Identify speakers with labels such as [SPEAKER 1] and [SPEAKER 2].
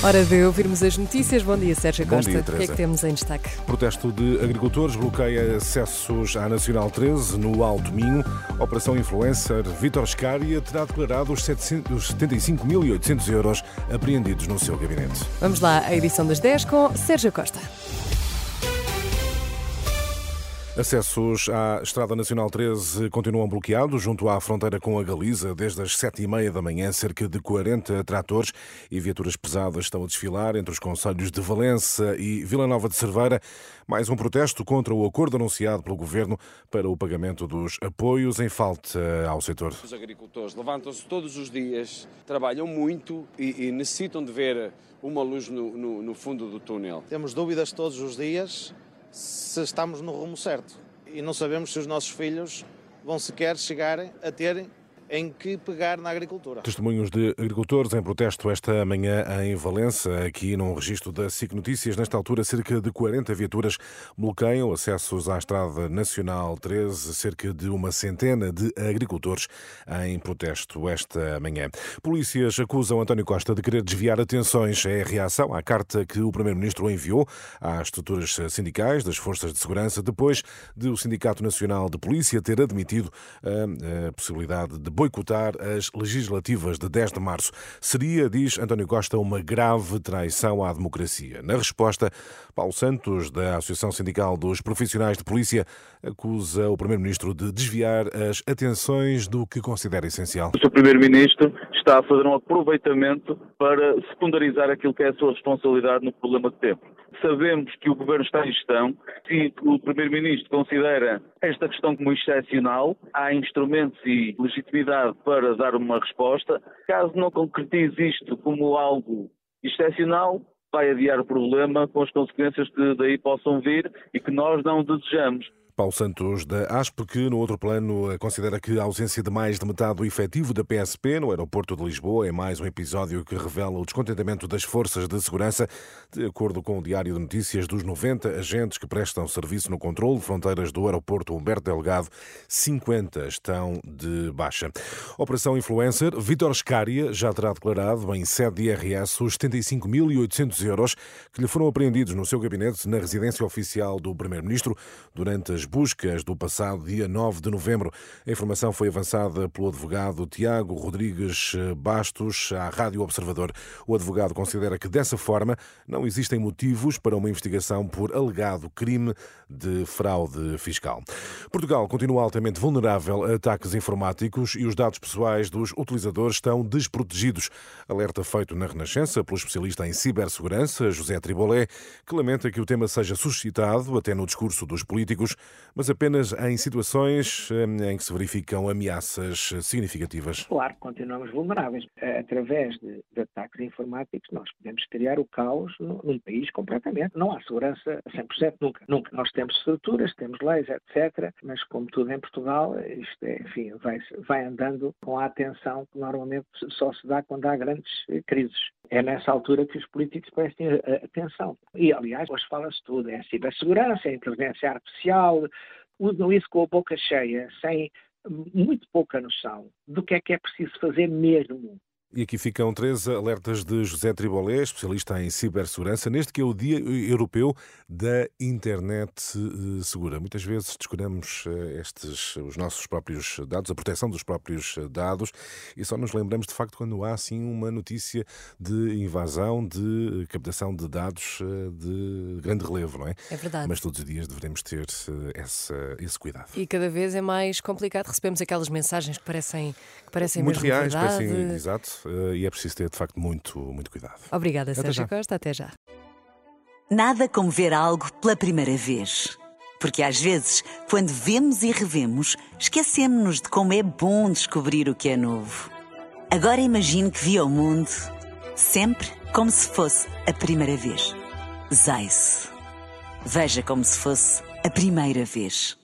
[SPEAKER 1] Hora de ouvirmos as notícias. Bom dia, Sérgio
[SPEAKER 2] Bom
[SPEAKER 1] Costa.
[SPEAKER 2] dia,
[SPEAKER 1] o que é que temos em destaque?
[SPEAKER 2] Protesto de agricultores bloqueia acessos à Nacional 13 no Alto Minho. Operação Influencer Vítor Scária terá declarado os 700 os 75.800 euros apreendidos no seu gabinete.
[SPEAKER 1] Vamos lá, a edição das 10 com Sérgio Costa.
[SPEAKER 2] Acessos à Estrada Nacional 13 continuam bloqueados junto à fronteira com a Galiza. Desde as sete e meia da manhã, cerca de 40 tratores e viaturas pesadas estão a desfilar entre os concelhos de Valença e Vila Nova de Cerveira. Mais um protesto contra o acordo anunciado pelo Governo para o pagamento dos apoios em falta ao setor.
[SPEAKER 3] Os agricultores levantam-se todos os dias, trabalham muito e, e necessitam de ver uma luz no, no- no fundo do túnel.
[SPEAKER 4] Temos dúvidas todos os dias se estamos no rumo certo. E não sabemos se os nossos filhos vão sequer chegar a terem em que pegar na agricultura.
[SPEAKER 2] Testemunhos de agricultores em protesto esta manhã em Valença, aqui num registro da SIC Notícias. Nesta altura, cerca de 40 viaturas bloqueiam acessos à Estrada Nacional 13, cerca de uma centena de agricultores em protesto esta manhã. Polícias acusam António Costa de querer desviar atenções. É a reação à carta que o Primeiro-Ministro enviou às estruturas sindicais das Forças de Segurança, depois de o Sindicato Nacional de Polícia ter admitido a, possibilidade de boicotar as legislativas de 10 de março. Seria, diz António Costa, uma grave traição à democracia. Na resposta, Paulo Santos, da Associação Sindical dos Profissionais de Polícia, acusa o Primeiro-Ministro de desviar as atenções do que considera essencial.
[SPEAKER 5] O Sr. Primeiro-Ministro está a fazer um aproveitamento para secundarizar aquilo que é a sua responsabilidade no problema que temos. Sabemos que o Governo está em gestão e que o Primeiro-Ministro considera esta questão como excepcional. Há instrumentos e legitimidade para dar uma resposta. Caso não concretize isto como algo excepcional, vai adiar o problema com as consequências que daí possam vir e que nós não desejamos.
[SPEAKER 2] Paulo Santos da ASP, que no outro plano considera que a ausência de mais de metade do efetivo da PSP no aeroporto de Lisboa é mais um episódio que revela o descontentamento das forças de segurança. De acordo com o Diário de Notícias, dos 90 agentes que prestam serviço no controle de fronteiras do aeroporto Humberto Delgado, 50 estão de baixa. Operação Influencer, Vítor Scária já terá declarado em sede de IRS os 75.800 euros que lhe foram apreendidos no seu gabinete na residência oficial do Primeiro-Ministro durante as buscas do passado dia 9 de novembro. A informação foi avançada pelo advogado Tiago Rodrigues Bastos à Rádio Observador. O advogado considera que dessa forma não existem motivos para uma investigação por alegado crime de fraude fiscal. Portugal continua altamente vulnerável a ataques informáticos e os dados pessoais dos utilizadores estão desprotegidos. Alerta feito na Renascença pelo especialista em cibersegurança, José Tribolé, que lamenta que o tema seja suscitado até no discurso dos políticos, mas apenas em situações eh, em que se verificam ameaças significativas.
[SPEAKER 6] Claro, continuamos vulneráveis. Através de, de ataques informáticos, nós podemos criar o caos num país completamente. Não há segurança a 100% nunca. Nunca. Nós temos estruturas, temos leis, etc. Mas, como tudo em Portugal, isto é, enfim, vai, vai andando com a atenção que normalmente só se dá quando há grandes eh, crises. É nessa altura que os políticos prestem eh, atenção. E, aliás, hoje fala-se tudo. É a cibersegurança, a inteligência artificial. Usam isso com a boca cheia, sem muito pouca noção do que é que é preciso fazer mesmo.
[SPEAKER 2] E aqui ficam três alertas de José Tribolé, especialista em cibersegurança, neste que é o Dia Europeu da Internet eh, Segura. Muitas vezes descuramos eh, estes, os nossos próprios dados, a proteção dos próprios eh, dados, e só nos lembramos de facto quando há assim uma notícia de invasão, de captação de dados de grande relevo, não é?
[SPEAKER 1] É verdade.
[SPEAKER 2] Mas todos os dias devemos ter essa, esse cuidado.
[SPEAKER 1] E cada vez é mais complicado. Recebemos aquelas mensagens que parecem, que parecem
[SPEAKER 2] Muito reais, parecem, exato, e é preciso ter de facto muito, muito cuidado.
[SPEAKER 1] Obrigada,
[SPEAKER 2] Até
[SPEAKER 1] Sérgio
[SPEAKER 2] já.
[SPEAKER 1] Costa. Até já.
[SPEAKER 7] Nada como ver algo pela primeira vez. Porque às vezes, quando vemos e revemos, esquecemos-nos de como é bom descobrir o que é novo. Agora imagine que viu o mundo sempre como se fosse a primeira vez. Zais. Veja como se fosse a primeira vez.